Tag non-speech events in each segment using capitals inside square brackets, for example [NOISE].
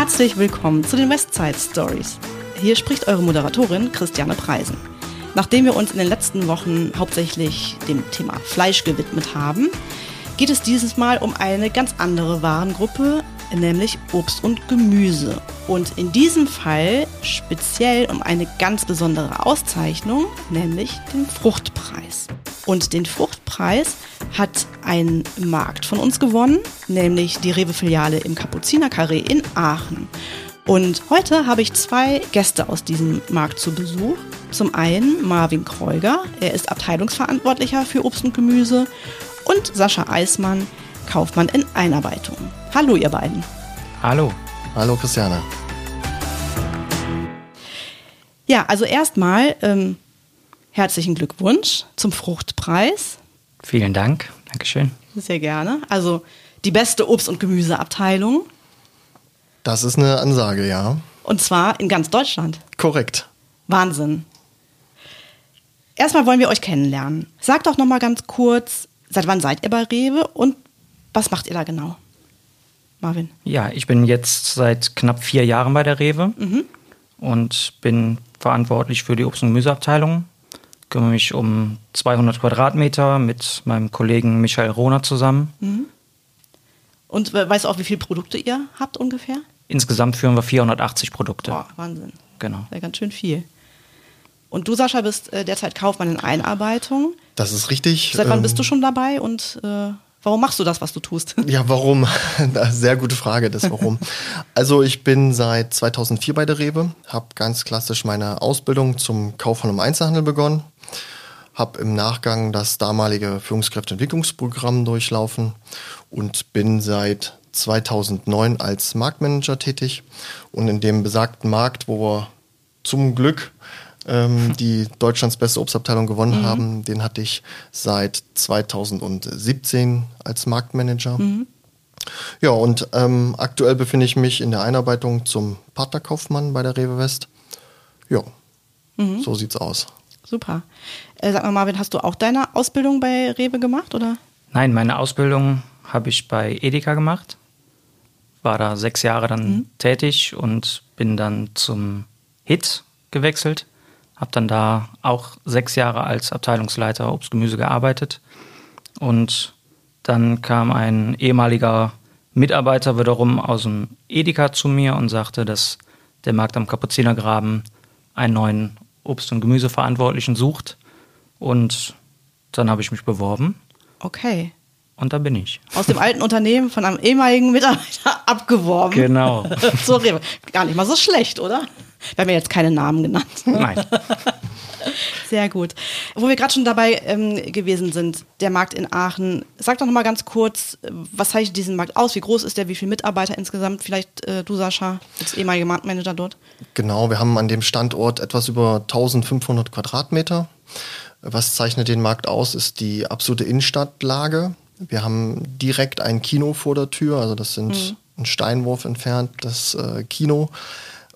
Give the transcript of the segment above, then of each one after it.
Herzlich willkommen zu den Westside Stories. Hier spricht eure Moderatorin Christiane Preisen. Nachdem wir uns in den letzten Wochen hauptsächlich dem Thema Fleisch gewidmet haben, geht es dieses Mal um eine ganz andere Warengruppe, nämlich Obst und Gemüse. Und in diesem Fall speziell um eine ganz besondere Auszeichnung, nämlich den Fruchtpreis. Und den Fruchtpreis hat ein Markt von uns gewonnen, nämlich die Rewe-Filiale im Kapuzinerkarree in Aachen. Und heute habe ich zwei Gäste aus diesem Markt zu Besuch. Zum einen Marvin Kreuger, er ist Abteilungsverantwortlicher für Obst und Gemüse, und Sascha Eismann, Kaufmann in Einarbeitung. Hallo ihr beiden. Hallo. Hallo Christiane. Ja, also erstmal ähm, herzlichen Glückwunsch zum Fruchtpreis. Vielen Dank. Dankeschön. Sehr gerne. Also die beste Obst- und Gemüseabteilung. Das ist eine Ansage, ja. Und zwar in ganz Deutschland. Korrekt. Wahnsinn. Erstmal wollen wir euch kennenlernen. Sagt doch noch mal ganz kurz, seit wann seid ihr bei Rewe und was macht ihr da genau? Marvin. Ja, ich bin jetzt seit knapp vier Jahren bei der Rewe Mhm. und bin verantwortlich für die Obst- und Gemüseabteilung. Kümmere mich um 200 Quadratmeter mit meinem Kollegen Michael Rohner zusammen. Und we- weißt du auch, wie viele Produkte ihr habt ungefähr? Insgesamt führen wir 480 Produkte. Boah, Wahnsinn. Genau. Ja, ganz schön viel. Und du, Sascha, bist äh, derzeit Kaufmann in Einarbeitung. Das ist richtig. Seit wann Ähm, bist du schon dabei und äh, warum machst du das, was du tust? [LAUGHS] Ja, warum? [LAUGHS] Sehr gute Frage, das warum. [LAUGHS] also ich bin seit 2004 bei der Rewe, habe ganz klassisch meine Ausbildung zum Kaufmann im Einzelhandel begonnen, habe im Nachgang das damalige Führungskräfteentwicklungsprogramm durchlaufen und bin seit 2009 als Marktmanager tätig und in dem besagten Markt, wo wir zum Glück ähm, die Deutschlands beste Obstabteilung gewonnen haben, den hatte ich seit 2017 als Marktmanager. Ja, und ähm, aktuell befinde ich mich in der Einarbeitung zum Partnerkaufmann bei der Rewe West. Ja, so sieht's aus. Super. Äh, sag mal, Marvin, hast du auch deine Ausbildung bei Rewe gemacht, oder? Nein, meine Ausbildung habe ich bei Edeka gemacht. War da sechs Jahre dann tätig und bin dann zum HIT gewechselt. Habe dann da auch sechs Jahre als Abteilungsleiter Obst-Gemüse gearbeitet. Und dann kam ein ehemaliger Mitarbeiter wiederum aus dem Edeka zu mir und sagte, dass der Markt am Kapuzinergraben einen neuen Obst- und Gemüseverantwortlichen sucht. Und dann habe ich mich beworben Okay. Und da bin ich. Aus dem alten Unternehmen von einem ehemaligen Mitarbeiter [LAUGHS] abgeworben. Genau. [LAUGHS] Zur Rewe. Gar nicht mal so schlecht, oder? Wir haben ja jetzt keine Namen genannt. Nein. [LAUGHS] Sehr gut. Wo wir gerade schon dabei ähm, gewesen sind, der Markt in Aachen. Sag doch noch mal ganz kurz, was zeichnet diesen Markt aus? Wie groß ist der? Wie viele Mitarbeiter insgesamt? Vielleicht äh, du, Sascha, als ehemaliger Marktmanager dort. Genau, wir haben an dem Standort etwas über 1500 Quadratmeter. Was zeichnet den Markt aus, ist die absolute Innenstadtlage. Wir haben direkt ein Kino vor der Tür, also das sind ein Steinwurf entfernt, das äh, Kino.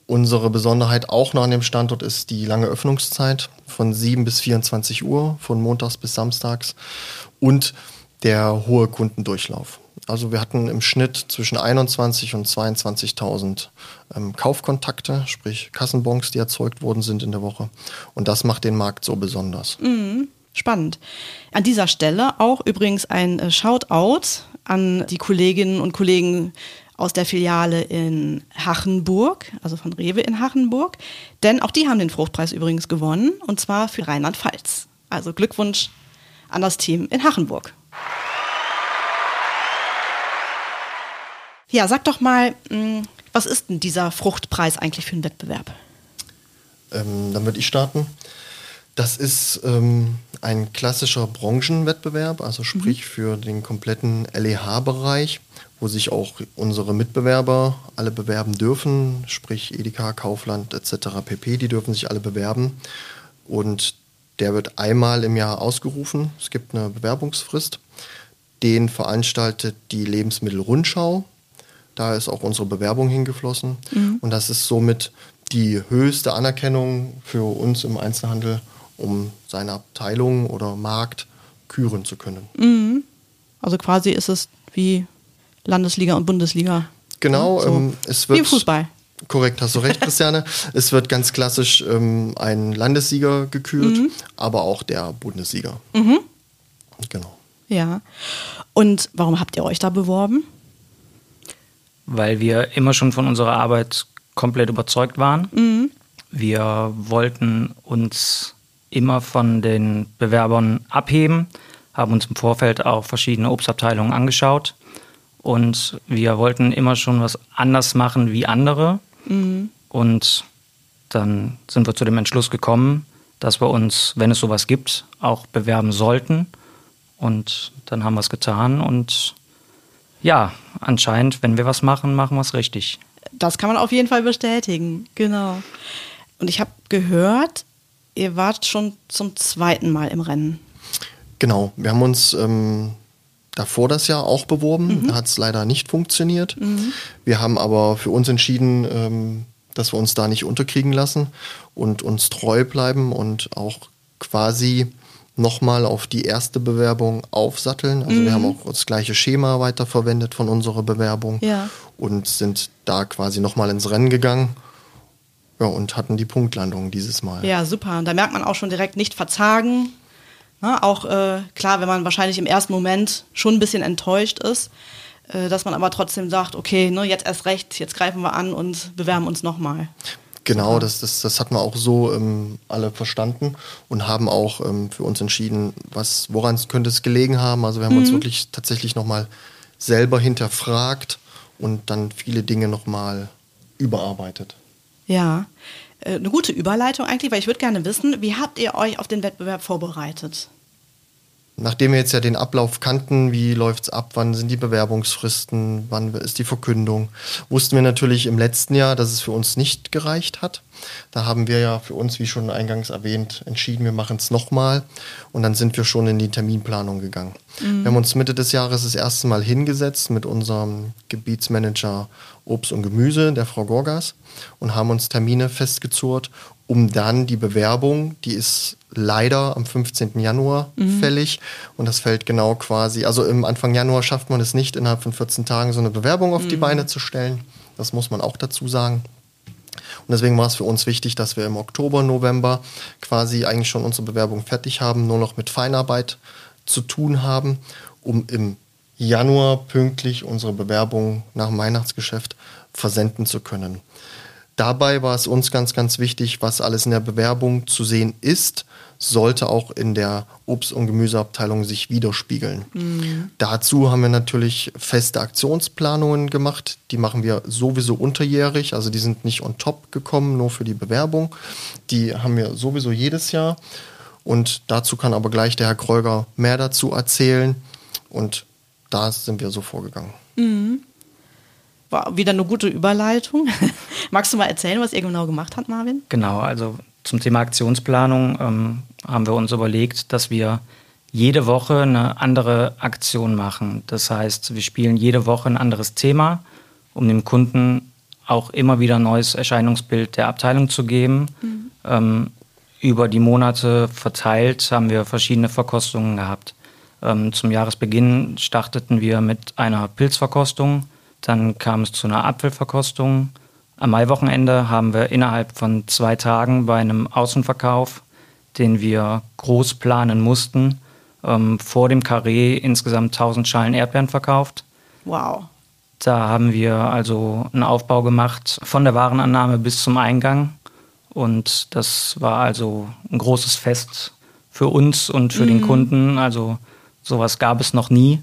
Unsere Besonderheit auch noch an dem Standort ist die lange Öffnungszeit von 7 bis 24 Uhr, von montags bis samstags und der hohe Kundendurchlauf. Also wir hatten im Schnitt zwischen 21 und 22.000 ähm, Kaufkontakte, sprich Kassenbons, die erzeugt worden sind in der Woche. Und das macht den Markt so besonders. Spannend. An dieser Stelle auch übrigens ein äh, Shoutout an die Kolleginnen und Kollegen aus der Filiale in Hachenburg, also von Rewe in Hachenburg. Denn auch die haben den Fruchtpreis übrigens gewonnen und zwar für Rheinland-Pfalz. Also Glückwunsch an das Team in Hachenburg. Ja, sag doch mal, mh, was ist denn dieser Fruchtpreis eigentlich für ein Wettbewerb? Ähm, dann würde ich starten. Das ist ähm, ein klassischer Branchenwettbewerb, also sprich für den kompletten LEH-Bereich, wo sich auch unsere Mitbewerber alle bewerben dürfen, sprich Edeka, Kaufland etc. pp. Die dürfen sich alle bewerben. Und der wird einmal im Jahr ausgerufen. Es gibt eine Bewerbungsfrist. Den veranstaltet die Lebensmittelrundschau. Da ist auch unsere Bewerbung hingeflossen. Und das ist somit die höchste Anerkennung für uns im Einzelhandel, um seine Abteilung oder Markt küren zu können. Also quasi ist es wie Landesliga und Bundesliga. Genau, So. ähm, es wird Wie im Fußball. Korrekt, hast du recht, [LAUGHS] Christiane. es wird ganz klassisch ähm, ein Landessieger gekürt, Mhm. aber auch der Bundessieger. Genau. Ja. Und warum habt ihr euch da beworben? weil wir immer schon von unserer Arbeit komplett überzeugt waren. Wir wollten uns immer von den Bewerbern abheben, haben uns im Vorfeld auch verschiedene Obstabteilungen angeschaut und wir wollten immer schon was anders machen wie andere. Und dann sind wir zu dem Entschluss gekommen, dass wir uns, wenn es sowas gibt, auch bewerben sollten. Und dann haben wir es getan und ja, anscheinend, wenn wir was machen, machen wir es richtig. Das kann man auf jeden Fall bestätigen. Genau. Und ich habe gehört, ihr wart schon zum zweiten Mal im Rennen. Genau, wir haben uns ähm, davor das Jahr auch beworben. Da hat es leider nicht funktioniert. Wir haben aber für uns entschieden, ähm, dass wir uns da nicht unterkriegen lassen und uns treu bleiben und auch quasi nochmal auf die erste Bewerbung aufsatteln. Also wir haben auch das gleiche Schema weiterverwendet von unserer Bewerbung Ja. und sind da quasi nochmal ins Rennen gegangen ja, und hatten die Punktlandung dieses Mal. Ja, super. Und da merkt man auch schon direkt nicht verzagen. Na, auch äh, klar, wenn man wahrscheinlich im ersten Moment schon ein bisschen enttäuscht ist, äh, dass man aber trotzdem sagt, okay, ne, jetzt erst recht, jetzt greifen wir an und bewerben uns nochmal. Genau, das, das, das hatten wir auch so ähm, alle verstanden und haben auch ähm, für uns entschieden, was, woran könnte es gelegen haben. Also wir haben uns wirklich tatsächlich nochmal selber hinterfragt und dann viele Dinge nochmal überarbeitet. Ja, äh, eine gute Überleitung eigentlich, weil ich würde gerne wissen, wie habt ihr euch auf den Wettbewerb vorbereitet? Nachdem wir jetzt ja den Ablauf kannten, wie läuft's ab, wann sind die Bewerbungsfristen, wann ist die Verkündung, wussten wir natürlich im letzten Jahr, dass es für uns nicht gereicht hat. Da haben wir ja für uns, wie schon eingangs erwähnt, entschieden, wir machen es nochmal und dann sind wir schon in die Terminplanung gegangen. Wir haben uns Mitte des Jahres das erste Mal hingesetzt mit unserem Gebietsmanager Obst und Gemüse, der Frau Gorgas, und haben uns Termine festgezurrt, um dann die Bewerbung, die ist leider am 15. Januar fällig und das fällt genau quasi, also im Anfang Januar schafft man es nicht, innerhalb von 14 Tagen so eine Bewerbung auf die Beine zu stellen. Das muss man auch dazu sagen. Und deswegen war es für uns wichtig, dass wir im Oktober, November quasi eigentlich schon unsere Bewerbung fertig haben, nur noch mit Feinarbeit zu tun haben, um im Januar pünktlich unsere Bewerbung nach dem Weihnachtsgeschäft versenden zu können. Dabei war es uns ganz, ganz wichtig, was alles in der Bewerbung zu sehen ist, sollte auch in der Obst- und Gemüseabteilung sich widerspiegeln. Dazu haben wir natürlich feste Aktionsplanungen gemacht. Die machen wir sowieso unterjährig, also die sind nicht on top gekommen, nur für die Bewerbung. Die haben wir sowieso jedes Jahr. Und dazu kann aber gleich der Herr Kreuger mehr dazu erzählen. Und da sind wir so vorgegangen. War wieder eine gute Überleitung. [LAUGHS] Magst du mal erzählen, was ihr genau gemacht habt, Marvin? Genau, also zum Thema Aktionsplanung ähm, haben wir uns überlegt, dass wir jede Woche eine andere Aktion machen. Das heißt, wir spielen jede Woche ein anderes Thema, um dem Kunden auch immer wieder ein neues Erscheinungsbild der Abteilung zu geben. Ähm, über die Monate verteilt haben wir verschiedene Verkostungen gehabt. Ähm, zum Jahresbeginn starteten wir mit einer Pilzverkostung, dann kam es zu einer Apfelverkostung. Am Maiwochenende haben wir innerhalb von zwei Tagen bei einem Außenverkauf, den wir groß planen mussten, ähm, vor dem Carré insgesamt 1000 Schalen Erdbeeren verkauft. Wow. Da haben wir also einen Aufbau gemacht von der Warenannahme bis zum Eingang. Und das war also ein großes Fest für uns und für den Kunden. Also sowas gab es noch nie.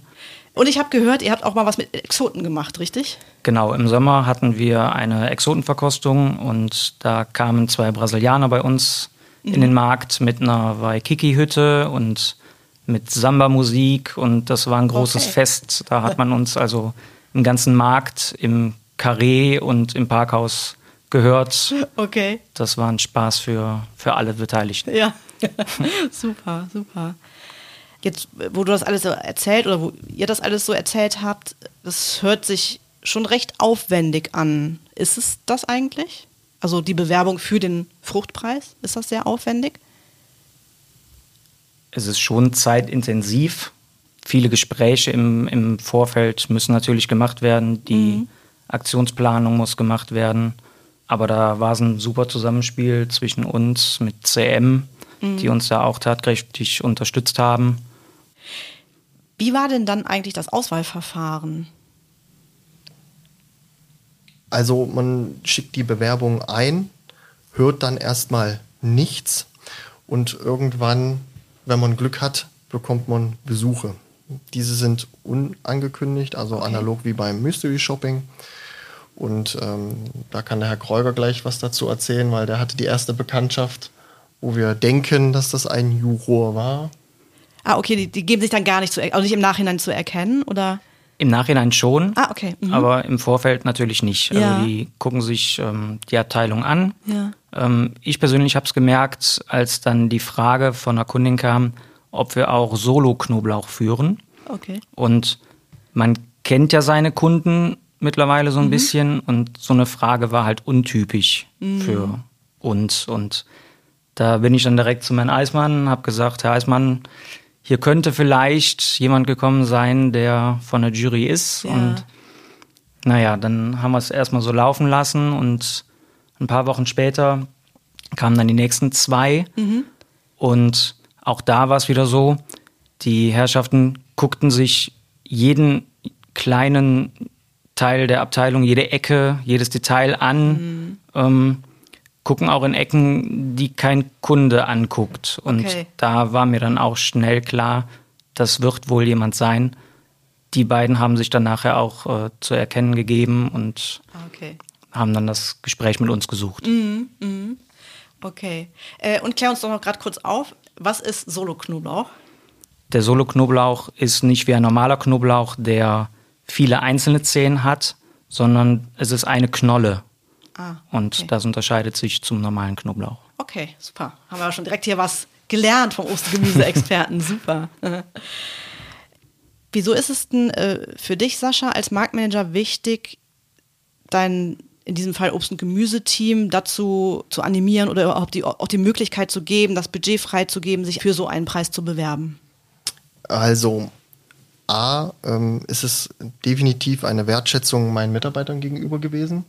Und ich habe gehört, ihr habt auch mal was mit Exoten gemacht, richtig? Genau, im Sommer hatten wir eine Exotenverkostung und da kamen zwei Brasilianer bei uns in den Markt mit einer Waikiki-Hütte und mit Samba-Musik und das war ein großes Okay. Fest. Da hat man uns also im ganzen Markt, im Carré und im Parkhaus gehört. Okay. Das war ein Spaß für, für alle Beteiligten. Ja. [LAUGHS] super, super. Jetzt, wo du das alles so erzählt oder wo ihr das alles so erzählt habt, das hört sich schon recht aufwendig an. Ist es das eigentlich? Also die Bewerbung für den Fruchtpreis, ist das sehr aufwendig? es ist schon zeitintensiv. Viele Gespräche im, im Vorfeld müssen natürlich gemacht werden. Die Aktionsplanung muss gemacht werden. Aber da war es ein super Zusammenspiel zwischen uns mit CM, mhm. die uns da auch tatkräftig unterstützt haben. Wie war denn dann eigentlich das Auswahlverfahren? Also man schickt die Bewerbung ein, hört dann erstmal nichts und irgendwann, wenn man Glück hat, bekommt man Besuche. Diese sind unangekündigt, also okay. analog wie beim Mystery Shopping. Und ähm, da kann der Herr Kreuger gleich was dazu erzählen, weil der hatte die erste Bekanntschaft, wo wir denken, dass das ein Juror war. Ah, okay, die, die geben sich dann gar nicht zu, also nicht im Nachhinein zu erkennen, oder? Im Nachhinein schon, ah, okay. Mhm. aber im Vorfeld natürlich nicht. Also ja. Also die gucken sich ähm, die Abteilung an. Ja. Ähm, ich persönlich habe es gemerkt, als dann die Frage von der Kundin kam, ob wir auch Solo-Knoblauch führen. Okay. Und man kennt ja seine Kunden mittlerweile so ein mhm. bisschen und so eine Frage war halt untypisch mhm. für uns. Und da bin ich dann direkt zu Herrn Eismann, habe gesagt, Herr Eismann, hier könnte vielleicht jemand gekommen sein, der von der Jury ist. Ja. Und naja, dann haben wir es erstmal so laufen lassen und ein paar Wochen später kamen dann die nächsten zwei. Mhm. Und auch da war es wieder so, die Herrschaften guckten sich jeden kleinen Teil der Abteilung, jede Ecke, jedes Detail an. Mhm. Ähm, gucken auch in Ecken, die kein Kunde anguckt. Und okay. da war mir dann auch schnell klar, das wird wohl jemand sein. Die beiden haben sich dann nachher auch äh, zu erkennen gegeben und okay. haben dann das Gespräch mit uns gesucht. Mhm, mh. Okay. Äh, und klär uns doch noch gerade kurz auf, was ist Solo-Knoblauch? Der Solo-Knoblauch ist nicht wie ein normaler Knoblauch, der viele einzelne Zehen hat, sondern es ist eine Knolle. Ah, okay. Und das unterscheidet sich zum normalen Knoblauch. Okay, super. Haben wir schon direkt hier was gelernt vom Ostergemüse-Experten. [LAUGHS] super. Wieso ist es denn äh, für dich, Sascha, als Marktmanager wichtig, dein in diesem Fall Obst- und Gemüseteam dazu zu animieren oder überhaupt die, auch die Möglichkeit zu geben, das Budget freizugeben, sich für so einen Preis zu bewerben? Also A, ähm, ist es definitiv eine Wertschätzung meinen Mitarbeitern gegenüber gewesen.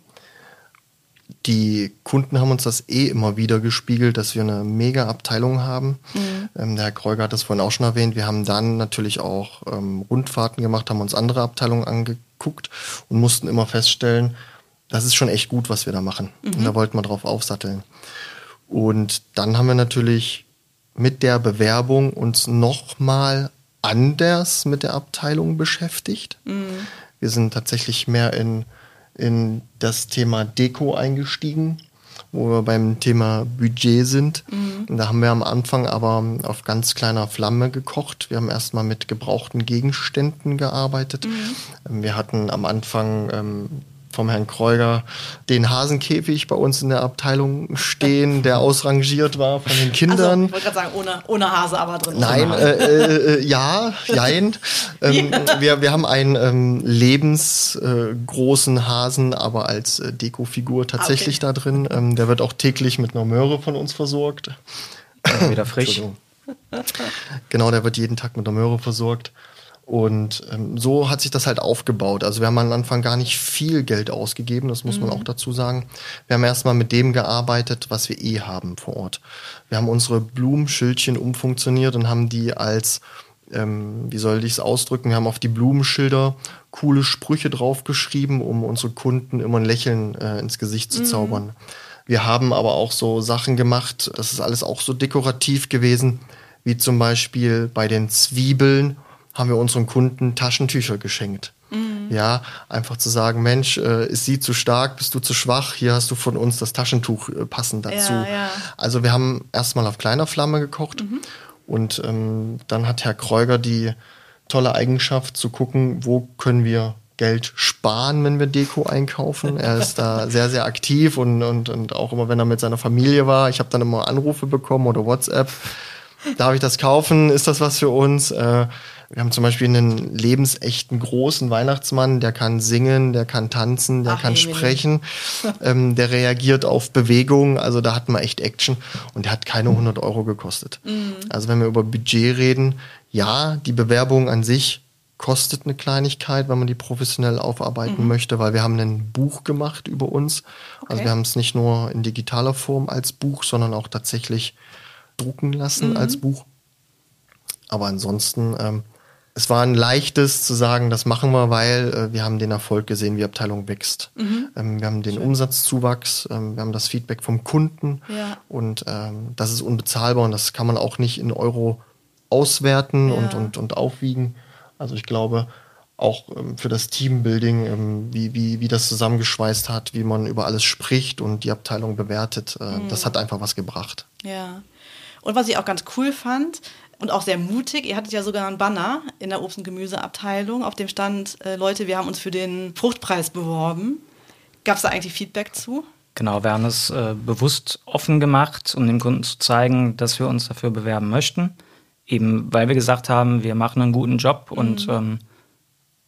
Die Kunden haben uns das eh immer wieder gespiegelt, dass wir eine mega Abteilung haben. Mhm. Ähm, der Herr Kreuger hat das vorhin auch schon erwähnt. Wir haben dann natürlich auch ähm, Rundfahrten gemacht, haben uns andere Abteilungen angeguckt und mussten immer feststellen, das ist schon echt gut, was wir da machen. Mhm. Und da wollten wir drauf aufsatteln. Und dann haben wir natürlich mit der Bewerbung uns nochmal anders mit der Abteilung beschäftigt. Mhm. Wir sind tatsächlich mehr in, in das Thema Deko eingestiegen, wo wir beim Thema Budget sind. Mhm. Und da haben wir am Anfang aber auf ganz kleiner Flamme gekocht. Wir haben erstmal mit gebrauchten Gegenständen gearbeitet. Mhm. Wir hatten am Anfang ähm, vom Herrn Kreuger den Hasenkäfig bei uns in der Abteilung stehen, der ausrangiert war von den Kindern. Also, ich wollte gerade sagen, ohne, ohne Hase aber drin. Nein, äh, äh, äh, ja, jein. ähm, ja. wir, wir haben einen ähm, lebensgroßen äh, Hasen, aber als äh, Dekofigur tatsächlich okay. da drin. Ähm, der wird auch täglich mit einer Möhre von uns versorgt. Ja, wieder frisch. genau, der wird jeden Tag mit einer Möhre versorgt. Und ähm, so hat sich das halt aufgebaut. Also wir haben am Anfang gar nicht viel Geld ausgegeben, das muss mhm. man auch dazu sagen. Wir haben erstmal mit dem gearbeitet, was wir eh haben vor Ort. Wir haben unsere Blumenschildchen umfunktioniert und haben die als, ähm, wie soll ich es ausdrücken, wir haben auf die Blumenschilder coole Sprüche draufgeschrieben, um unsere Kunden immer ein Lächeln äh, ins Gesicht zu mhm. zaubern. Wir haben aber auch so Sachen gemacht, das ist alles auch so dekorativ gewesen, wie zum Beispiel bei den Zwiebeln haben wir unseren Kunden Taschentücher geschenkt. Mhm. Ja, einfach zu sagen, Mensch, äh, ist sie zu stark, bist du zu schwach, hier hast du von uns das Taschentuch äh, passend dazu. Ja, ja. Also wir haben erstmal auf kleiner Flamme gekocht mhm. und ähm, dann hat Herr Kreuger die tolle Eigenschaft zu gucken, wo können wir Geld sparen, wenn wir Deko einkaufen. Er ist da [LAUGHS] sehr, sehr aktiv und, und, und auch immer, wenn er mit seiner Familie war. Ich habe dann immer Anrufe bekommen oder WhatsApp. Darf ich das kaufen? Ist das was für uns? Äh, wir haben zum Beispiel einen lebensechten großen Weihnachtsmann, der kann singen, der kann tanzen, der Ach, kann sprechen, [LAUGHS] ähm, der reagiert auf Bewegung. Also da hat man echt Action und der hat keine 100 Euro gekostet. Mhm. Also wenn wir über Budget reden, ja, die Bewerbung an sich kostet eine Kleinigkeit, wenn man die professionell aufarbeiten mhm. möchte, weil wir haben ein Buch gemacht über uns. Also okay. Also wir haben es nicht nur in digitaler Form als Buch, sondern auch tatsächlich drucken lassen mhm. als Buch. Aber ansonsten, ähm, es war ein leichtes zu sagen, das machen wir, weil äh, wir haben den Erfolg gesehen, wie die Abteilung wächst. Mhm. Ähm, wir haben den Schön. Umsatzzuwachs, ähm, wir haben das Feedback vom Kunden ja. und ähm, das ist unbezahlbar und das kann man auch nicht in Euro auswerten ja. und, und, und aufwiegen. Also ich glaube, auch ähm, für das Teambuilding, ähm, wie, wie, wie das zusammengeschweißt hat, wie man über alles spricht und die Abteilung bewertet, äh, mhm. das hat einfach was gebracht. Ja. Und was ich auch ganz cool fand, und auch sehr mutig. Ihr hattet ja sogar einen Banner in der Obst- und Gemüseabteilung, auf dem stand, äh, Leute, wir haben uns für den Fruchtpreis beworben. Gab es da eigentlich Feedback zu? Genau, wir haben es äh, bewusst offen gemacht, um dem Kunden zu zeigen, dass wir uns dafür bewerben möchten. Eben weil wir gesagt haben, wir machen einen guten Job mhm. und ähm,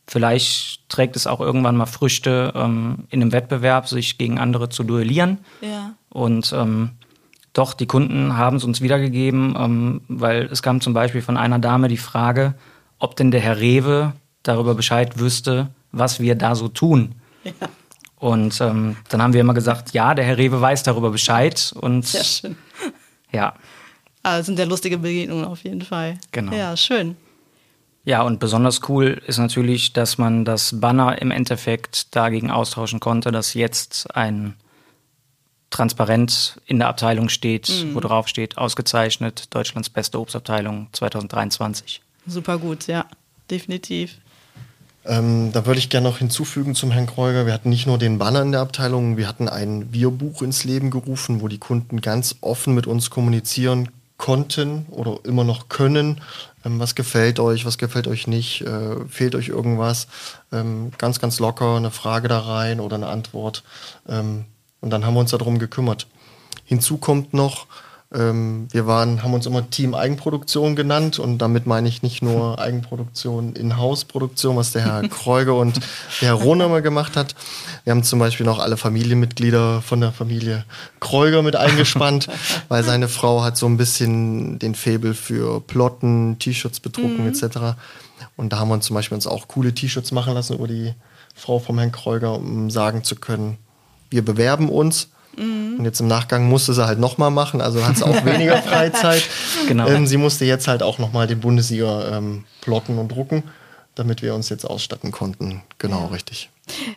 vielleicht trägt es auch irgendwann mal Früchte, ähm, in einem Wettbewerb sich gegen andere zu duellieren. Ja. Und ähm, doch, die Kunden haben es uns wiedergegeben, ähm, weil es kam zum Beispiel von einer Dame die Frage, ob denn der Herr Rewe darüber Bescheid wüsste, was wir da so tun. Ja. Und ähm, dann haben wir immer gesagt, ja, der Herr Rewe weiß darüber Bescheid. Und Sehr schön. Ja. Also sind ja lustige Begegnungen auf jeden Fall. Genau. Ja, schön. Ja, und besonders cool ist natürlich, dass man das Banner im Endeffekt dagegen austauschen konnte, dass jetzt ein transparent in der Abteilung steht, mhm. wo drauf steht, ausgezeichnet, Deutschlands beste Obstabteilung 2023. Super gut, ja, definitiv. Ähm, da würde ich gerne noch hinzufügen zum Herrn Kreuger. Wir hatten nicht nur den Banner in der Abteilung, wir hatten ein Wir-Buch ins Leben gerufen, wo die Kunden ganz offen mit uns kommunizieren konnten oder immer noch können. Ähm, was gefällt euch, was gefällt euch nicht, äh, fehlt euch irgendwas? Ähm, ganz, ganz locker eine Frage da rein oder eine Antwort. Und dann haben wir uns darum gekümmert. Hinzu kommt noch, ähm, wir waren, haben uns immer Team Eigenproduktion genannt und damit meine ich nicht nur [LAUGHS] Eigenproduktion, In-House-Produktion, was der Herr Kreuger und der Herr Rohner gemacht hat. Wir haben zum Beispiel noch alle Familienmitglieder von der Familie Kreuger mit eingespannt, [LAUGHS] weil seine Frau hat so ein bisschen den Faible für Plotten, T-Shirts bedrucken mhm. etc. Und da haben wir uns zum Beispiel uns auch coole T-Shirts machen lassen über die Frau vom Herrn Kreuger, um sagen zu können, wir bewerben uns. Mhm. Und jetzt im Nachgang musste sie halt nochmal machen, also hat sie auch [LAUGHS] weniger Freizeit. genau. Ähm, sie musste jetzt halt auch nochmal den Bundessieger ähm, plotten und drucken, damit wir uns jetzt ausstatten konnten. Genau, ja. richtig.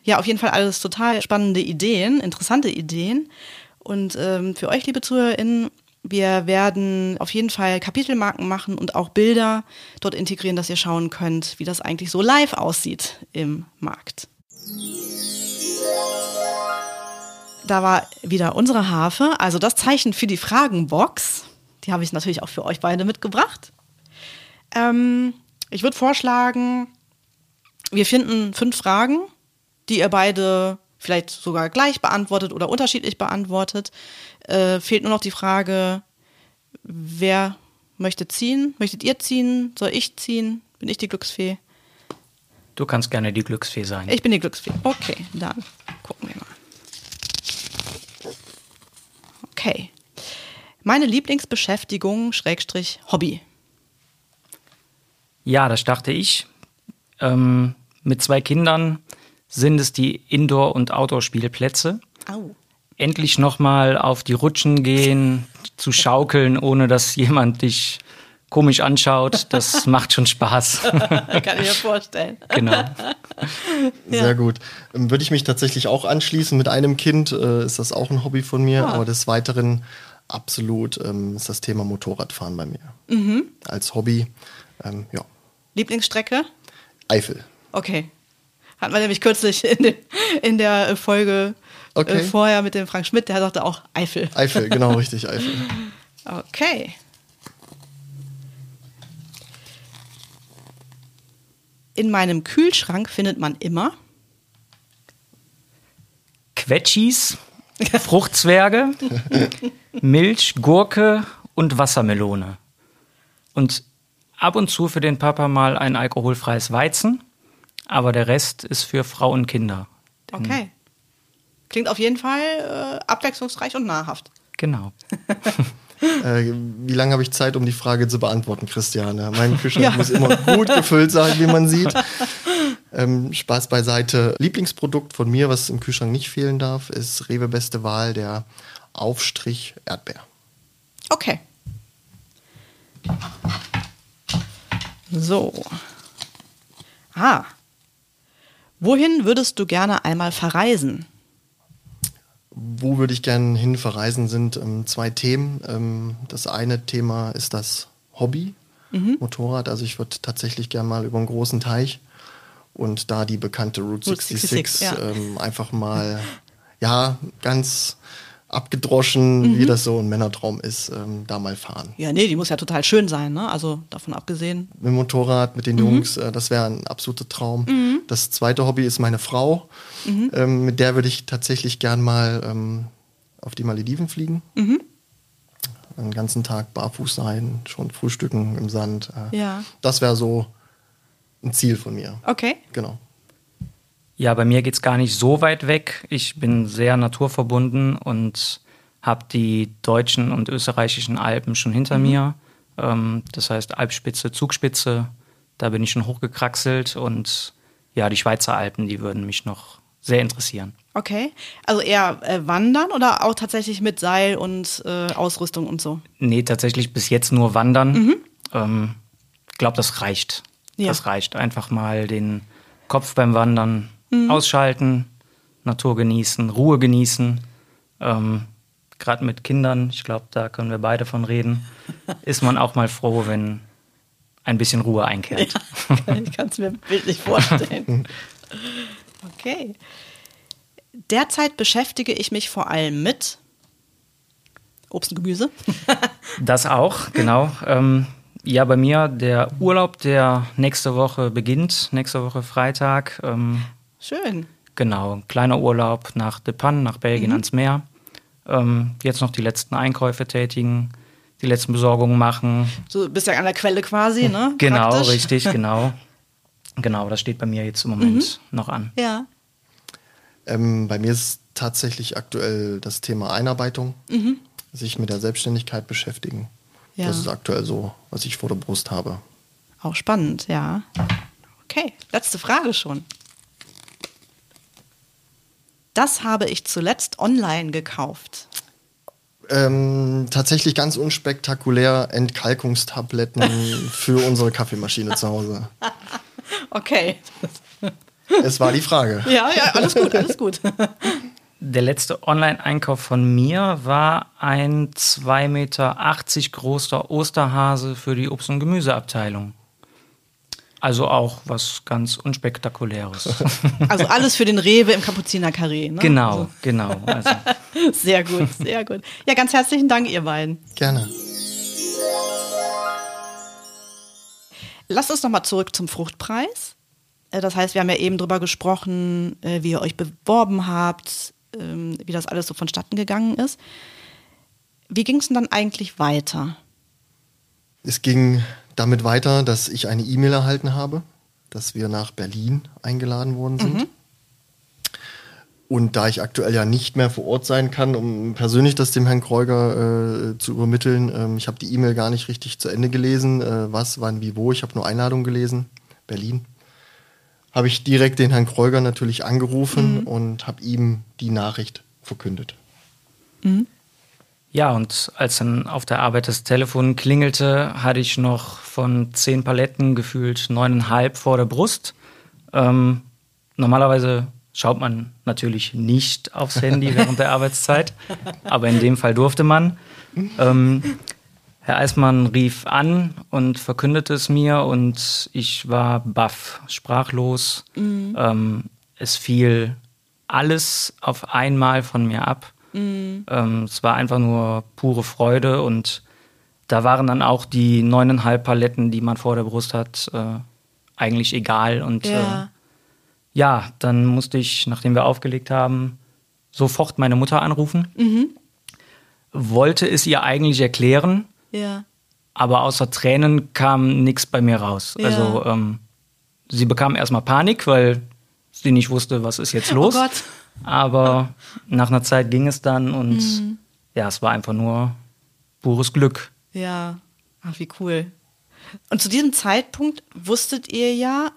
Ja, auf jeden Fall alles total spannende Ideen, interessante Ideen. Und ähm, für euch, liebe ZuhörerInnen, wir werden auf jeden Fall Kapitelmarken machen und auch Bilder dort integrieren, dass ihr schauen könnt, wie das eigentlich so live aussieht im Markt da war wieder unsere Harfe, also das Zeichen für die Fragenbox. Die habe ich natürlich auch für euch beide mitgebracht. Ähm, ich würde vorschlagen, wir finden fünf Fragen, die ihr beide vielleicht sogar gleich beantwortet oder unterschiedlich beantwortet. Äh, fehlt nur noch die Frage, wer möchte ziehen? Möchtet ihr ziehen? Soll ich ziehen? Bin ich die Glücksfee? Du kannst gerne die Glücksfee sein. Ich bin die Glücksfee. Okay, dann gucken wir mal. Okay. Meine Lieblingsbeschäftigung, Schrägstrich, Hobby. Ja, das dachte ich. Ähm, mit zwei Kindern sind es die Indoor- und Outdoor-Spielplätze. Au. Endlich nochmal auf die Rutschen gehen, zu schaukeln, ohne dass jemand dich komisch anschaut, das [LAUGHS] macht schon Spaß. [LAUGHS] Kann ich mir vorstellen. Genau. [LAUGHS] Sehr gut. Ähm, würde ich mich tatsächlich auch anschließen. Mit einem Kind äh, ist das auch ein Hobby von mir, ah. aber des Weiteren absolut ähm, ist das Thema Motorradfahren bei mir. Mhm. Als Hobby, ähm, ja. Lieblingsstrecke? Eifel. Okay. Hatten wir nämlich kürzlich in, den, in der Folge äh, okay. äh, vorher mit dem Frank Schmidt, der sagte auch Eifel. Eifel, genau richtig, Eifel. Okay. In meinem Kühlschrank findet man immer Quetschis, Fruchtzwerge, [LAUGHS] Milch, Gurke und Wassermelone. Und ab und zu für den Papa mal ein alkoholfreies Weizen, aber der Rest ist für Frau und Kinder. Okay. Klingt auf jeden Fall äh, abwechslungsreich und nahrhaft. Genau. [LAUGHS] Äh, wie lange habe ich Zeit, um die Frage zu beantworten, Christiane? Mein Kühlschrank ja. muss immer gut gefüllt sein, wie man sieht. [LAUGHS] Ähm, Spaß beiseite. Lieblingsprodukt von mir, was im Kühlschrank nicht fehlen darf, ist Rewe Beste Wahl, der Aufstrich Erdbeer. Okay. So. Ah. Wohin würdest du gerne einmal verreisen? Wo würde ich gerne hin verreisen, sind ähm, zwei Themen. Ähm, das eine Thema ist das Hobby, mhm. Motorrad. Also ich würde tatsächlich gerne mal über einen großen Teich und da die bekannte Route 66, 66 ja. ähm, einfach mal, ja, ganz abgedroschen, mhm. wie das so ein Männertraum ist, ähm, da mal fahren. Ja, nee, die muss ja total schön sein, ne? Also davon abgesehen. Mit dem Motorrad, mit den mhm. Jungs, äh, das wäre ein absoluter Traum. Mhm. Das zweite Hobby ist meine Frau. Mhm. Ähm, mit der würde ich tatsächlich gern mal ähm, auf die Malediven fliegen. Mhm. Den ganzen Tag barfuß sein, schon frühstücken im Sand. Äh, ja. Das wäre so ein Ziel von mir. Okay. Genau. Ja, bei mir geht es gar nicht so weit weg. Ich bin sehr naturverbunden und habe die deutschen und österreichischen Alpen schon hinter mhm. mir. Ähm, das heißt Alpspitze, Zugspitze, da bin ich schon hochgekraxelt und ja, die Schweizer Alpen, die würden mich noch sehr interessieren. Okay, also eher äh, wandern oder auch tatsächlich mit Seil und äh, Ausrüstung und so? Nee, tatsächlich bis jetzt nur wandern. Mhm. Ähm, ich glaube, das reicht. Ja. Das reicht. Einfach mal den Kopf beim Wandern Mhm. Ausschalten, Natur genießen, Ruhe genießen. Ähm, Gerade mit Kindern, ich glaube, da können wir beide von reden, [LAUGHS] ist man auch mal froh, wenn ein bisschen Ruhe einkehrt. Ja, [LAUGHS] ich kann es mir bildlich vorstellen. Okay. Derzeit beschäftige ich mich vor allem mit Obst und Gemüse. [LAUGHS] das auch, genau. Ähm, ja, bei mir der Urlaub, der nächste Woche beginnt, nächste Woche Freitag. Ähm, Schön. Genau, ein kleiner Urlaub nach De Panne, nach Belgien mhm. ans Meer. Ähm, jetzt noch die letzten Einkäufe tätigen, die letzten Besorgungen machen. Du bist ja an der Quelle quasi, ne? [LAUGHS] Genau, Praktisch. richtig, [LAUGHS] genau. Genau, das steht bei mir jetzt im Moment mhm. noch an. Ja. Ähm, bei mir ist tatsächlich aktuell das Thema Einarbeitung, mhm. sich mit der Selbstständigkeit beschäftigen. Ja. Das ist aktuell so, was ich vor der Brust habe. Auch spannend, ja. Okay, letzte Frage schon. Das habe ich zuletzt online gekauft. Ähm, tatsächlich ganz unspektakulär Entkalkungstabletten [LAUGHS] für unsere Kaffeemaschine zu Hause. [LAUGHS] Okay. Es war die Frage. [LAUGHS] Ja, ja, alles gut, alles gut. Der letzte Online-Einkauf von mir war ein 2,80 Meter großer Osterhase für die Obst- und Gemüseabteilung. Also auch was ganz Unspektakuläres. [LAUGHS] Also alles für den Rewe im Kapuzinerkarree. Ne? Genau, also. genau. Also. [LAUGHS] Sehr gut, sehr gut. Ja, ganz herzlichen Dank, ihr beiden. Gerne. Lasst uns nochmal zurück zum Fruchtpreis. Äh, das heißt, wir haben ja eben drüber gesprochen, äh, wie ihr euch beworben habt, ähm, wie das alles so vonstatten gegangen ist. Wie ging es denn dann eigentlich weiter? Es ging damit weiter, dass ich eine E-Mail erhalten habe, dass wir nach Berlin eingeladen worden sind. Mhm. Und da ich aktuell ja nicht mehr vor Ort sein kann, um persönlich das dem Herrn Kreuger äh, zu übermitteln, ähm, ich habe die E-Mail gar nicht richtig zu Ende gelesen, äh, was, wann, wie, wo. Ich habe nur Einladung gelesen, Berlin. Habe ich direkt den Herrn Kreuger natürlich angerufen mhm. und habe ihm die Nachricht verkündet. Mhm. Ja, und als dann auf der Arbeit das Telefon klingelte, hatte ich noch von zehn Paletten gefühlt neuneinhalb vor der Brust. Ähm, normalerweise schaut man natürlich nicht aufs Handy während der [LAUGHS] Arbeitszeit, aber in dem Fall durfte man. Ähm, Herr Eismann rief an und verkündete es mir und ich war baff, sprachlos. Mhm. Ähm, es fiel alles auf einmal von mir ab. Mhm. Ähm, es war einfach nur pure Freude und da waren dann auch die neuneinhalb Paletten, die man vor der Brust hat, äh, eigentlich egal. Und ja. Äh, ja, dann musste ich, nachdem wir aufgelegt haben, sofort meine Mutter anrufen. Mhm. Wollte es ihr eigentlich erklären, ja. aber außer Tränen kam nichts bei mir raus. Ja. Also ähm, sie bekam erstmal Panik, weil sie nicht wusste, was ist jetzt los. Oh Gott. Aber nach einer Zeit ging es dann und mhm. ja, es war einfach nur pures Glück. Ja, ach wie cool. Und zu diesem Zeitpunkt wusstet ihr ja,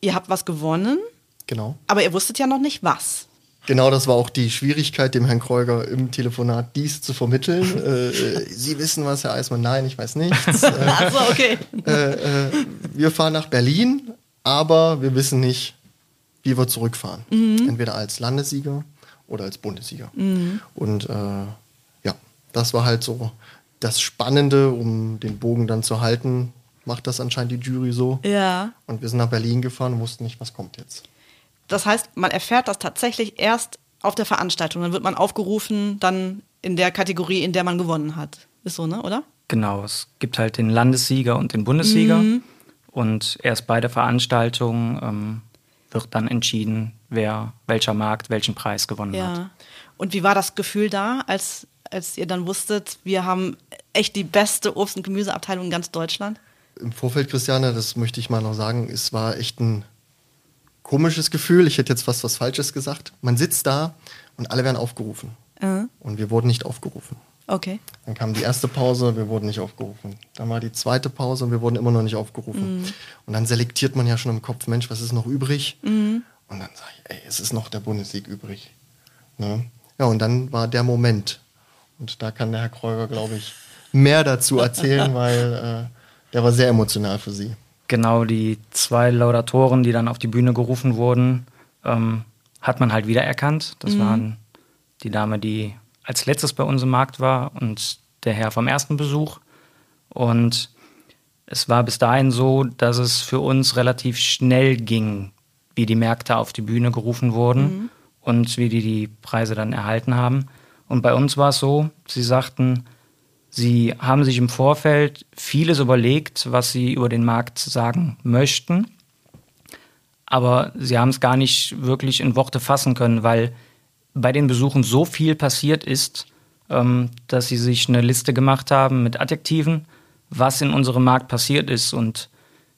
ihr habt was gewonnen, Genau. aber ihr wusstet ja noch nicht was. Genau, das war auch die Schwierigkeit, dem Herrn Kreuger im Telefonat dies zu vermitteln. [LAUGHS] äh, Sie wissen was, Herr Eismann? Nein, ich weiß nichts. Äh, [LAUGHS] Also okay. äh, äh, wir fahren nach Berlin, aber wir wissen nicht, wie wir zurückfahren. Entweder als Landessieger oder als Bundessieger. Und äh, ja, das war halt so das Spannende, um den Bogen dann zu halten, macht das anscheinend die Jury so. Ja. Und wir sind nach Berlin gefahren und wussten nicht, was kommt jetzt. Das heißt, man erfährt das tatsächlich erst auf der Veranstaltung. Dann wird man aufgerufen, dann in der Kategorie, in der man gewonnen hat. Ist so, ne, oder? Genau, es gibt halt den Landessieger und den Bundessieger. Mhm. Und erst bei der Veranstaltung ähm, wird dann entschieden, wer welcher Markt welchen Preis gewonnen hat. Ja. Und wie war das Gefühl da, als, als ihr dann wusstet, wir haben echt die beste Obst- und Gemüseabteilung in ganz Deutschland? Im Vorfeld, Christiane, das möchte ich mal noch sagen, es war echt ein komisches Gefühl. Ich hätte jetzt fast was Falsches gesagt. Man sitzt da und alle werden aufgerufen. Äh, Und wir wurden nicht aufgerufen. Okay. Dann kam die erste Pause, wir wurden nicht aufgerufen. Dann war die zweite Pause und wir wurden immer noch nicht aufgerufen. Und dann selektiert man ja schon im Kopf, Mensch, was ist noch übrig? Und dann sage ich, ey, es ist noch der Bundessieg übrig. Ne? Ja, und dann war der Moment. Und da kann der Herr Kreuger, glaube ich, mehr dazu erzählen, [LAUGHS] weil äh, der war sehr emotional für Sie. Genau, die zwei Laudatoren, die dann auf die Bühne gerufen wurden, ähm, hat man halt wiedererkannt. Das waren die Dame, die als letztes bei uns im Markt war und der Herr vom ersten Besuch. Und es war bis dahin so, dass es für uns relativ schnell ging, wie die Märkte auf die Bühne gerufen wurden und wie die die Preise dann erhalten haben. Und bei uns war es so, sie sagten, sie haben sich im Vorfeld vieles überlegt, was sie über den Markt sagen möchten, aber sie haben es gar nicht wirklich in Worte fassen können, weil bei den Besuchen so viel passiert ist, ähm, dass sie sich eine Liste gemacht haben mit Adjektiven, was in unserem Markt passiert ist. Und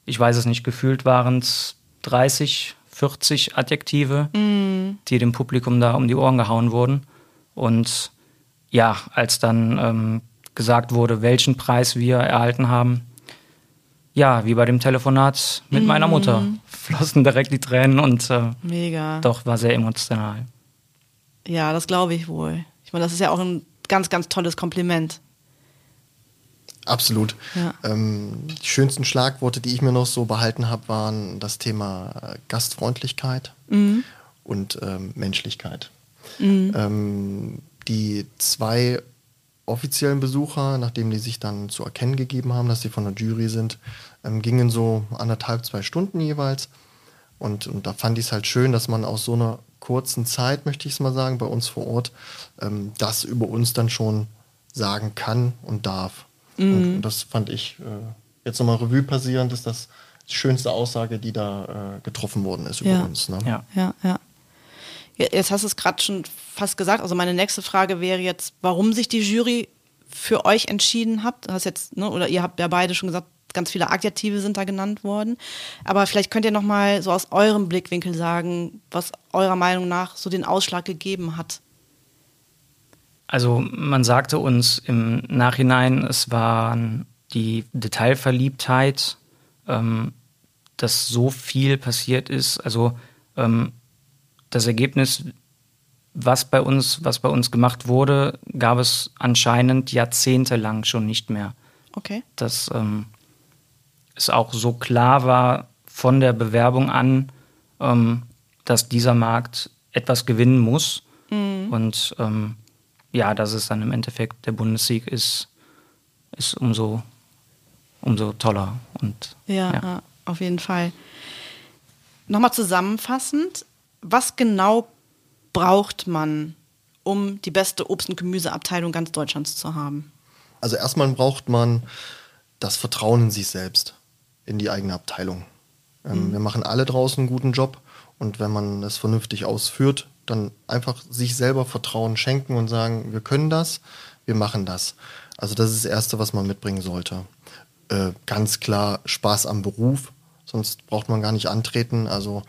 ich weiß es nicht, gefühlt waren es 30, 40 Adjektive, die dem Publikum da um die Ohren gehauen wurden. Und ja, als dann ähm, gesagt wurde, welchen Preis wir erhalten haben, ja, wie bei dem Telefonat mit meiner Mutter, flossen direkt die Tränen und äh, Mega. doch war sehr emotional. Ja, das glaube ich wohl. Ich meine, das ist ja auch ein ganz, ganz tolles Kompliment. Absolut. Ja. Ähm, die schönsten Schlagworte, die ich mir noch so behalten habe, waren das Thema äh, Gastfreundlichkeit und ähm, Menschlichkeit. Ähm, die zwei offiziellen Besucher, nachdem die sich dann zu erkennen gegeben haben, dass sie von der Jury sind, ähm, gingen so anderthalb, zwei Stunden jeweils. Und, und da fand ich es halt schön, dass man aus so einer kurzen Zeit, möchte ich es mal sagen, bei uns vor Ort, ähm, das über uns dann schon sagen kann und darf. Und, und das fand ich äh, jetzt nochmal Revue passierend, ist das die schönste Aussage, die da äh, getroffen worden ist über Ja. uns. Ne? Ja. Ja, ja. Ja, Jetzt hast du es gerade schon fast gesagt. Also meine nächste Frage wäre jetzt, warum sich die Jury für euch entschieden hat. Du hast jetzt, ne, oder ihr habt ja beide schon gesagt, ganz viele Adjektive sind da genannt worden. Aber vielleicht könnt ihr noch mal so aus eurem Blickwinkel sagen, was eurer Meinung nach so den Ausschlag gegeben hat. Also man sagte uns im Nachhinein, es war die Detailverliebtheit, ähm, dass so viel passiert ist. Also ähm, das Ergebnis, was bei uns, was bei uns gemacht wurde, gab es anscheinend jahrzehntelang schon nicht mehr. Okay. Dass ähm, es auch so klar war von der Bewerbung an, ähm, dass dieser Markt etwas gewinnen muss. Und ähm, ja, dass es dann im Endeffekt der Bundessieg ist, ist umso, umso toller. Und Ja, ja. auf jeden Fall. Nochmal zusammenfassend, was genau braucht man, um die beste Obst- und Gemüseabteilung ganz Deutschlands zu haben? Also erstmal braucht man das Vertrauen in sich selbst, in die eigene Abteilung. Ähm, Wir machen alle draußen einen guten Job und wenn man es vernünftig ausführt, dann einfach sich selber Vertrauen schenken und sagen, wir können das, wir machen das. Also das ist das Erste, was man mitbringen sollte. Äh, ganz klar Spaß am Beruf, sonst braucht man gar nicht antreten. Also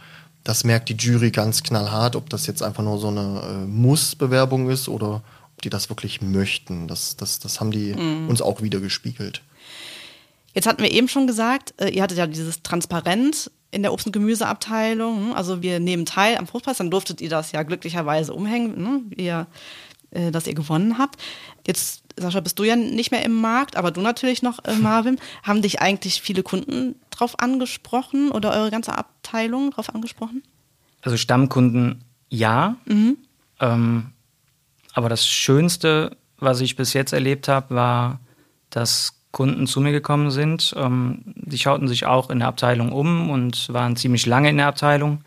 das merkt die Jury ganz knallhart, ob das jetzt einfach nur so eine äh, Muss-Bewerbung ist oder die das wirklich möchten. Das, das, das haben die mhm. uns auch wieder gespiegelt. Jetzt hatten wir eben schon gesagt, äh, ihr hattet ja dieses Transparent in der Obst- und Gemüseabteilung. Also wir nehmen teil am Fruchtpreis, dann durftet ihr das ja glücklicherweise umhängen, ne? ihr, äh, dass ihr gewonnen habt. Jetzt, Sascha, bist du ja nicht mehr im Markt, aber du natürlich noch, äh, Marvin. [LAUGHS] Haben dich eigentlich viele Kunden drauf angesprochen oder eure ganze Abteilung drauf angesprochen? Also Stammkunden ja. Mhm. Ähm, aber das Schönste, was ich bis jetzt erlebt habe, war, dass Kunden zu mir gekommen sind. Ähm, die schauten sich auch in der Abteilung um und waren ziemlich lange in der Abteilung.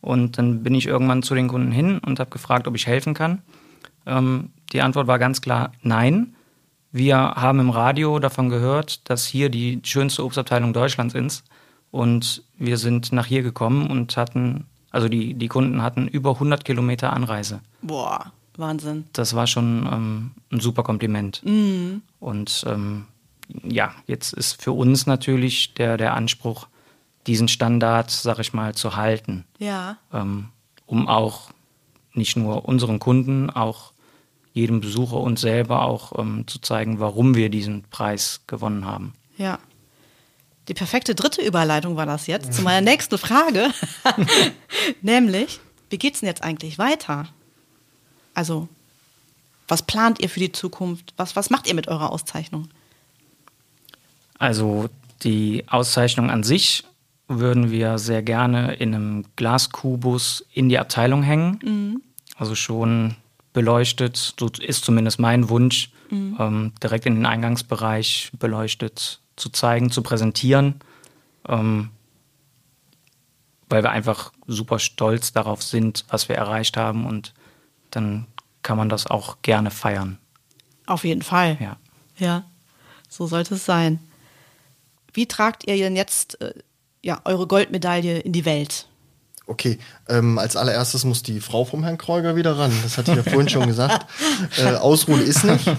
Und dann bin ich irgendwann zu den Kunden hin und habe gefragt, ob ich helfen kann. Ähm, die Antwort war ganz klar nein. Wir haben im Radio davon gehört, dass hier die schönste Obstabteilung Deutschlands ist. Und wir sind nach hier gekommen und hatten, also die, die Kunden hatten über 100 Kilometer Anreise. Boah, Wahnsinn. Das war schon ähm, ein super Kompliment. Mhm. Und ähm, ja, jetzt ist für uns natürlich der, der Anspruch, diesen Standard, sag ich mal, zu halten. Ja. Ähm, um auch nicht nur unseren Kunden, auch jedem Besucher uns selber auch ähm, zu zeigen, warum wir diesen Preis gewonnen haben. Ja. Die perfekte dritte Überleitung war das jetzt zu meiner nächsten Frage. [LAUGHS] Nämlich, wie geht es denn jetzt eigentlich weiter? Also, was plant ihr für die Zukunft? Was, was macht ihr mit eurer Auszeichnung? Also, die Auszeichnung an sich würden wir sehr gerne in einem Glaskubus in die Abteilung hängen. Mhm. Also schon beleuchtet, so ist zumindest mein Wunsch, mhm. ähm, direkt in den Eingangsbereich beleuchtet zu zeigen, zu präsentieren, ähm, weil wir einfach super stolz darauf sind, was wir erreicht haben und dann kann man das auch gerne feiern. Auf jeden Fall. Ja. Ja, so sollte es sein. Wie tragt ihr denn jetzt äh, ja, eure Goldmedaille in die Welt? Okay, ähm, als allererstes muss die Frau vom Herrn Kreuger wieder ran. Das hatte ich ja vorhin schon gesagt. [LAUGHS] Äh, ausruhen ist nicht.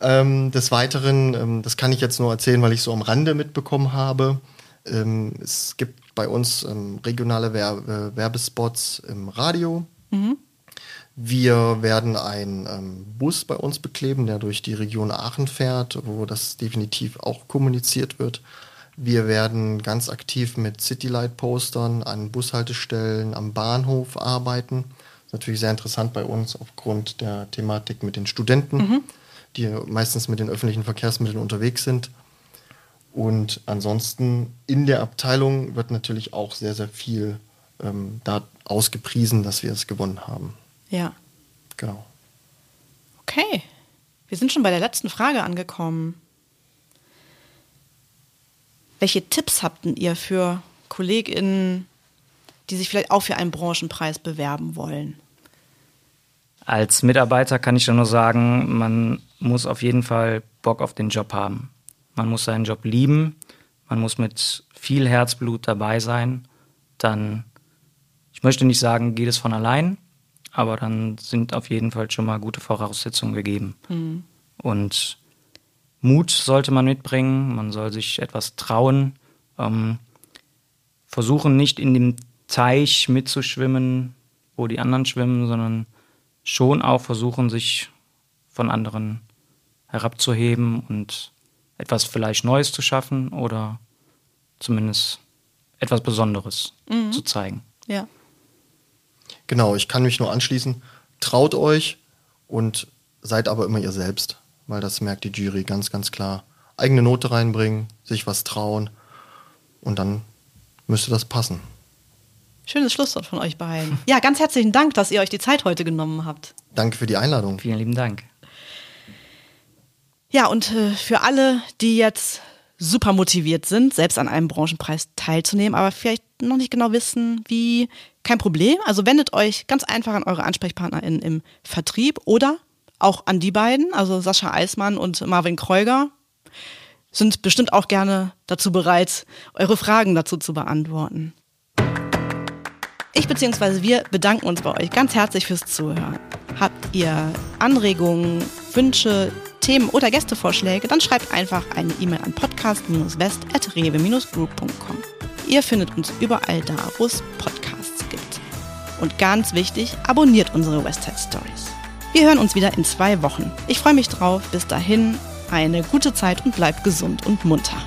Ähm, des Weiteren, ähm, das kann ich jetzt nur erzählen, weil ich so am Rande mitbekommen habe. Ähm, es gibt bei uns ähm, regionale Werbe Werbespots im Radio. Mhm. Wir werden einen ähm, Bus bei uns bekleben, der durch die Region Aachen fährt, wo das definitiv auch kommuniziert wird. Wir werden ganz aktiv mit Citylight-Postern an Bushaltestellen am Bahnhof arbeiten. Das ist natürlich sehr interessant bei uns aufgrund der Thematik mit den Studenten. Mhm die meistens mit den öffentlichen Verkehrsmitteln unterwegs sind. Und ansonsten in der Abteilung wird natürlich auch sehr, sehr viel ähm, da ausgepriesen, dass wir es gewonnen haben. Ja. Genau. Okay. Wir sind schon bei der letzten Frage angekommen. Welche Tipps habt ihr für KollegInnen, die sich vielleicht auch für einen Branchenpreis bewerben wollen? Als Mitarbeiter kann ich nur sagen, man muss auf jeden Fall Bock auf den Job haben. Man muss seinen Job lieben, man muss mit viel Herzblut dabei sein. Dann, ich möchte nicht sagen, geht es von allein, aber dann sind auf jeden Fall schon mal gute Voraussetzungen gegeben. Mhm. Und Mut sollte man mitbringen, man soll sich etwas trauen, ähm, versuchen nicht in dem Teich mitzuschwimmen, wo die anderen schwimmen, sondern schon auch versuchen, sich von anderen herabzuheben und etwas vielleicht Neues zu schaffen oder zumindest etwas Besonderes mhm. zu zeigen. Ja. Genau, ich kann mich nur anschließen. Traut euch und seid aber immer ihr selbst, weil das merkt die Jury ganz, ganz klar. Eigene Note reinbringen, sich was trauen und dann müsste das passen. Schönes Schlusswort von euch beiden. [LAUGHS] Ja, ganz herzlichen Dank, dass ihr euch die Zeit heute genommen habt. Danke für die Einladung. Vielen lieben Dank. Ja, und äh, für alle, die jetzt super motiviert sind, selbst an einem Branchenpreis teilzunehmen, aber vielleicht noch nicht genau wissen, wie, kein Problem. Also wendet euch ganz einfach an eure AnsprechpartnerInnen im Vertrieb oder auch an die beiden, also Sascha Eismann und Marvin Kreuger, sind bestimmt auch gerne dazu bereit, eure Fragen dazu zu beantworten. Ich bzw. wir bedanken uns bei euch ganz herzlich fürs Zuhören. Habt ihr Anregungen, Wünsche, Themen oder Gästevorschläge, dann schreibt einfach eine E-Mail an podcast-west.rewe-group.com. Ihr findet uns überall da, wo es Podcasts gibt. Und ganz wichtig, abonniert unsere Westside Stories. Wir hören uns wieder in zwei Wochen. Ich freue mich drauf. Bis dahin eine gute Zeit und bleibt gesund und munter.